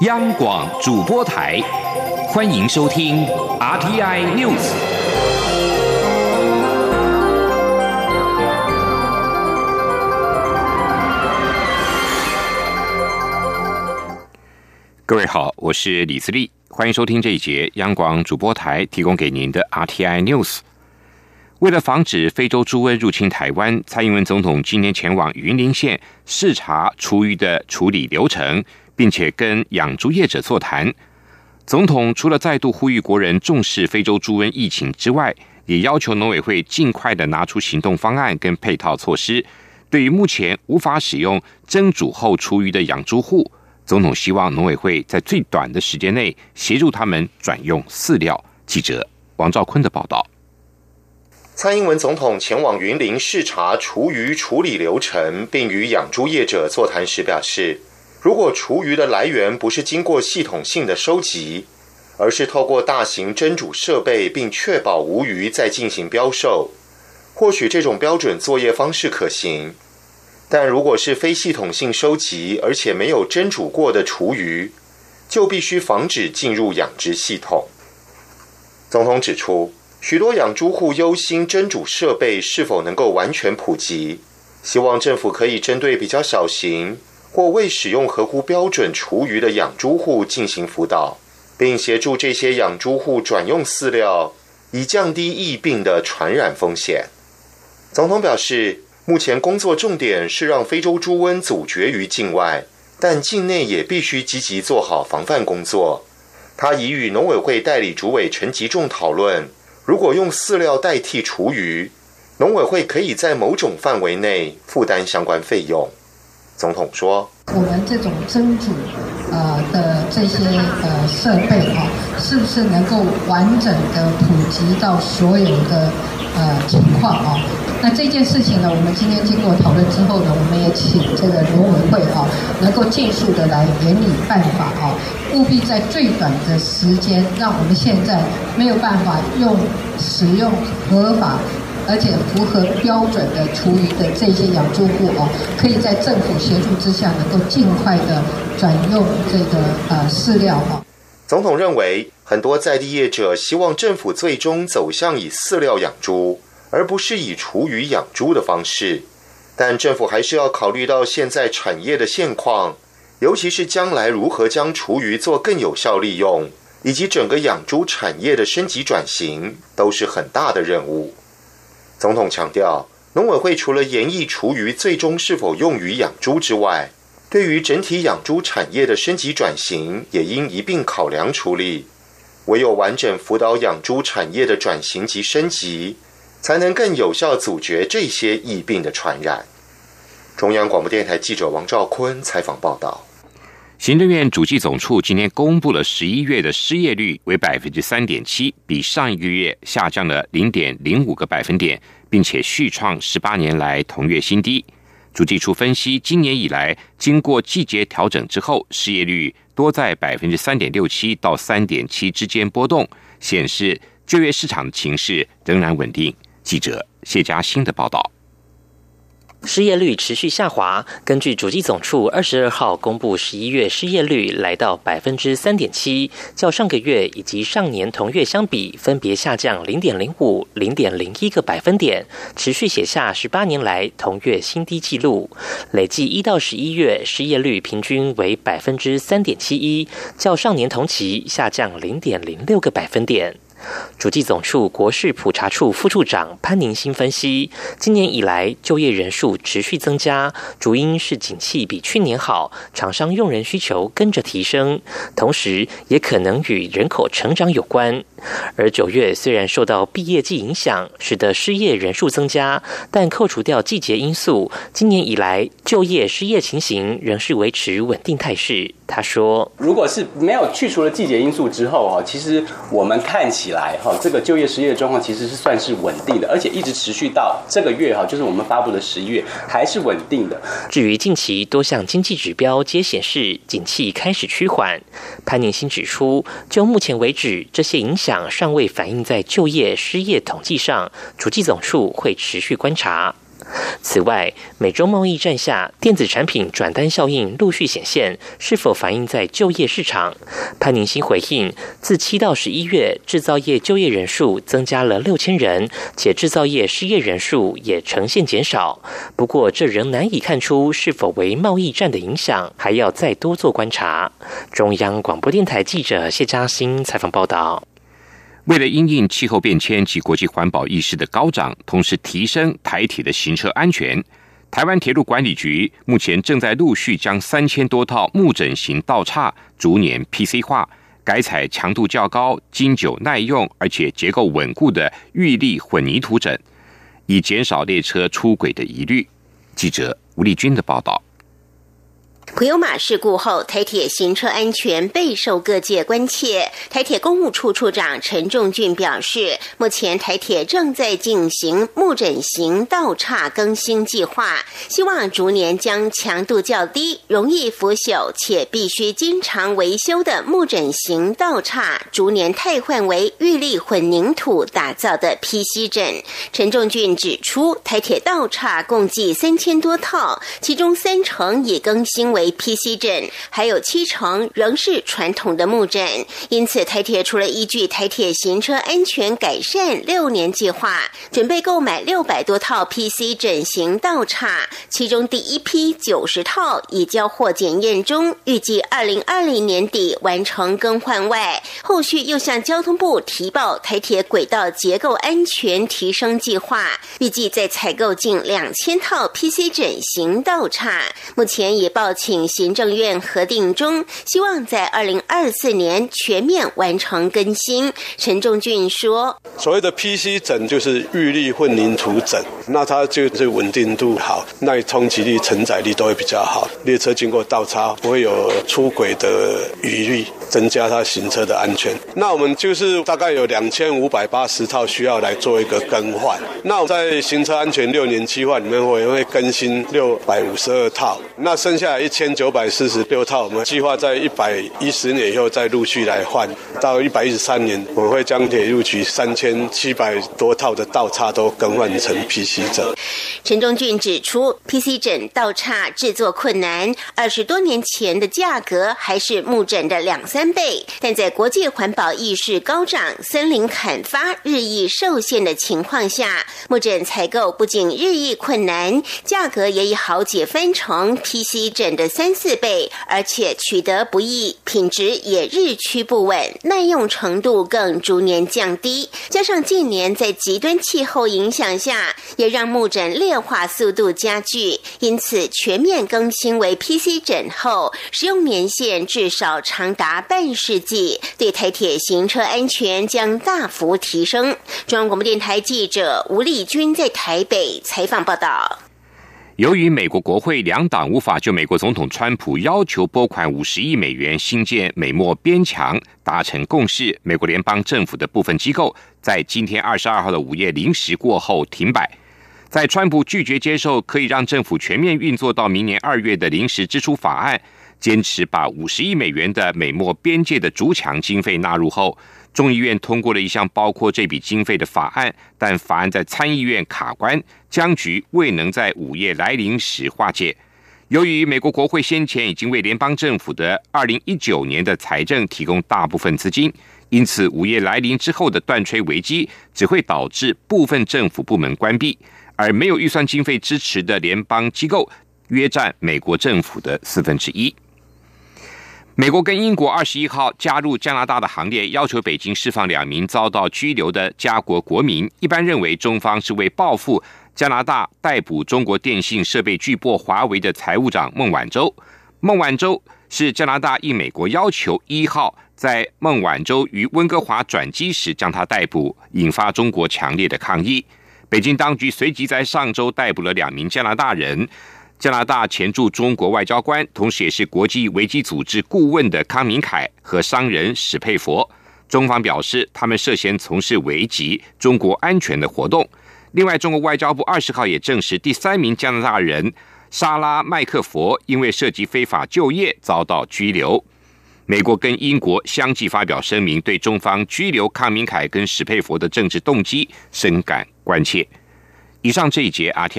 央广主播台，欢迎收听 RTI News。各位好，我是李自立，欢迎收听这一节央广主播台提供给您的 RTI News。为了防止非洲猪瘟入侵台湾，蔡英文总统今天前往云林县视察厨余的处理流程，并且跟养猪业者座谈。总统除了再度呼吁国人重视非洲猪瘟疫情之外，也要求农委会尽快的拿出行动方案跟配套措施。对于目前无法使用蒸煮后厨余的养猪户，总统希望农委会在最短的时间内协助他们转用饲料。记者王兆坤的报道。蔡英文总统前往云林视察厨余处理流程，并与养猪业者座谈时表示，如果厨余的来源不是经过系统性的收集，而是透过大型蒸煮设备，并确保无余再进行标售，或许这种标准作业方式可行。但如果是非系统性收集，而且没有蒸煮过的厨余，就必须防止进入养殖系统。总统指出。许多养猪户忧心蒸煮设备是否能够完全普及，希望政府可以针对比较小型或未使用合乎标准厨余的养猪户进行辅导，并协助这些养猪户转用饲料，以降低疫病的传染风险。总统表示，目前工作重点是让非洲猪瘟阻绝于境外，但境内也必须积极做好防范工作。他已与农委会代理主委陈吉仲讨论。如果用饲料代替厨余，农委会可以在某种范围内负担相关费用。总统说：“我们这种蒸煮呃的这些呃设备啊，是不是能够完整的普及到所有的呃情况啊？那这件事情呢，我们今天经过讨论之后呢，我们也请这个农委会啊，能够尽速的来研拟办法啊。”务必在最短的时间，让我们现在没有办法用使用合法而且符合标准的厨余的这些养猪户哦，可以在政府协助之下，能够尽快的转用这个呃饲料哈。总统认为，很多在地业者希望政府最终走向以饲料养猪，而不是以厨余养猪的方式，但政府还是要考虑到现在产业的现况。尤其是将来如何将厨余做更有效利用，以及整个养猪产业的升级转型，都是很大的任务。总统强调，农委会除了研议厨余最终是否用于养猪之外，对于整体养猪产业的升级转型，也应一并考量处理。唯有完整辅导养猪产业的转型及升级，才能更有效阻绝这些疫病的传染。中央广播电台记者王兆坤采访报道。行政院主计总处今天公布了十一月的失业率为百分之三点七，比上一个月下降了零点零五个百分点，并且续创十八年来同月新低。主计处分析，今年以来经过季节调整之后，失业率多在百分之三点六七到三点七之间波动，显示就业市场的情势仍然稳定。记者谢嘉欣的报道。失业率持续下滑。根据主计总处二十二号公布，十一月失业率来到百分之三点七，较上个月以及上年同月相比，分别下降零点零五、零点零一个百分点，持续写下十八年来同月新低纪录。累计一到十一月失业率平均为百分之三点七一，较上年同期下降零点零六个百分点。主计总处国事普查处副处长潘宁新分析，今年以来就业人数持续增加，主因是景气比去年好，厂商用人需求跟着提升，同时也可能与人口成长有关。而九月虽然受到毕业季影响，使得失业人数增加，但扣除掉季节因素，今年以来就业失业情形仍是维持稳定态势。他说：“如果是没有去除了季节因素之后哈，其实我们看起来哈，这个就业失业状况其实是算是稳定的，而且一直持续到这个月哈，就是我们发布的十一月还是稳定的。至于近期多项经济指标皆显示景气开始趋缓，潘宁新指出，就目前为止，这些影响尚未反映在就业失业统计上，主计总处会持续观察。”此外，美中贸易战下，电子产品转单效应陆续显现，是否反映在就业市场？潘宁新回应：自七到十一月，制造业就业人数增加了六千人，且制造业失业人数也呈现减少。不过，这仍难以看出是否为贸易战的影响，还要再多做观察。中央广播电台记者谢嘉欣采访报道。为了因应气候变迁及国际环保意识的高涨，同时提升台铁的行车安全，台湾铁路管理局目前正在陆续将三千多套木枕型道岔逐年 PC 化，改采强度较高、经久耐用而且结构稳固的玉立混凝土枕，以减少列车出轨的疑虑。记者吴丽君的报道。普悠马事故后，台铁行车安全备受各界关切。台铁公务处处长陈仲俊表示，目前台铁正在进行木枕型道岔更新计划，希望逐年将强度较低、容易腐朽且必须经常维修的木枕型道岔，逐年替换为玉立混凝土打造的 PC 枕。陈仲俊指出，台铁道岔共计三千多套，其中三成已更新为。为 PC 枕，还有七成仍是传统的木枕，因此台铁除了依据台铁行车安全改善六年计划，准备购买六百多套 PC 枕型道岔，其中第一批九十套已交货检验中，预计二零二零年底完成更换外，后续又向交通部提报台铁轨道结构安全提升计划，预计再采购近两千套 PC 枕型道岔，目前已报请。请行政院核定中，希望在二零二四年全面完成更新。陈仲俊说：“所谓的 PC 枕就是玉立混凝土枕，那它就是稳定度好，耐冲击力、承载力都会比较好。列车经过倒插不会有出轨的余虑，增加它行车的安全。那我们就是大概有两千五百八十套需要来做一个更换。那在行车安全六年计划里面，我也会更新六百五十二套。那剩下一千。千九百四十六套，我们计划在一百一十年以后再陆续来换。到一百一十三年，我们会将铁路局三千七百多套的道岔都更换成 PC 枕。陈忠俊指出，PC 枕道岔制作困难，二十多年前的价格还是木枕的两三倍。但在国际环保意识高涨、森林砍伐日益受限的情况下，木枕采购不仅日益困难，价格也已好几分成 PC 枕三四倍，而且取得不易，品质也日趋不稳，耐用程度更逐年降低。加上近年在极端气候影响下，也让木枕劣化速度加剧。因此，全面更新为 PC 枕后，使用年限至少长达半世纪，对台铁行车安全将大幅提升。中央广播电台记者吴丽君在台北采访报道。由于美国国会两党无法就美国总统川普要求拨款五十亿美元新建美墨边墙达成共识，美国联邦政府的部分机构在今天二十二号的午夜零时过后停摆。在川普拒绝接受可以让政府全面运作到明年二月的临时支出法案，坚持把五十亿美元的美墨边界的筑墙经费纳入后。众议院通过了一项包括这笔经费的法案，但法案在参议院卡关，僵局未能在午夜来临时化解。由于美国国会先前已经为联邦政府的二零一九年的财政提供大部分资金，因此午夜来临之后的断炊危机只会导致部分政府部门关闭，而没有预算经费支持的联邦机构约占美国政府的四分之一。美国跟英国二十一号加入加拿大的行列，要求北京释放两名遭到拘留的加国国民。一般认为，中方是为报复加拿大逮捕中国电信设备巨擘华为的财务长孟晚舟。孟晚舟是加拿大应美国要求，一号在孟晚舟于温哥华转机时将他逮捕，引发中国强烈的抗议。北京当局随即在上周逮捕了两名加拿大人。加拿大前驻中国外交官，同时也是国际危机组织顾问的康明凯和商人史佩佛，中方表示他们涉嫌从事危及中国安全的活动。另外，中国外交部二十号也证实，第三名加拿大人莎拉麦克佛因为涉及非法就业遭到拘留。美国跟英国相继发表声明，对中方拘留康明凯跟史佩佛的政治动机深感关切。以上这一节，阿天。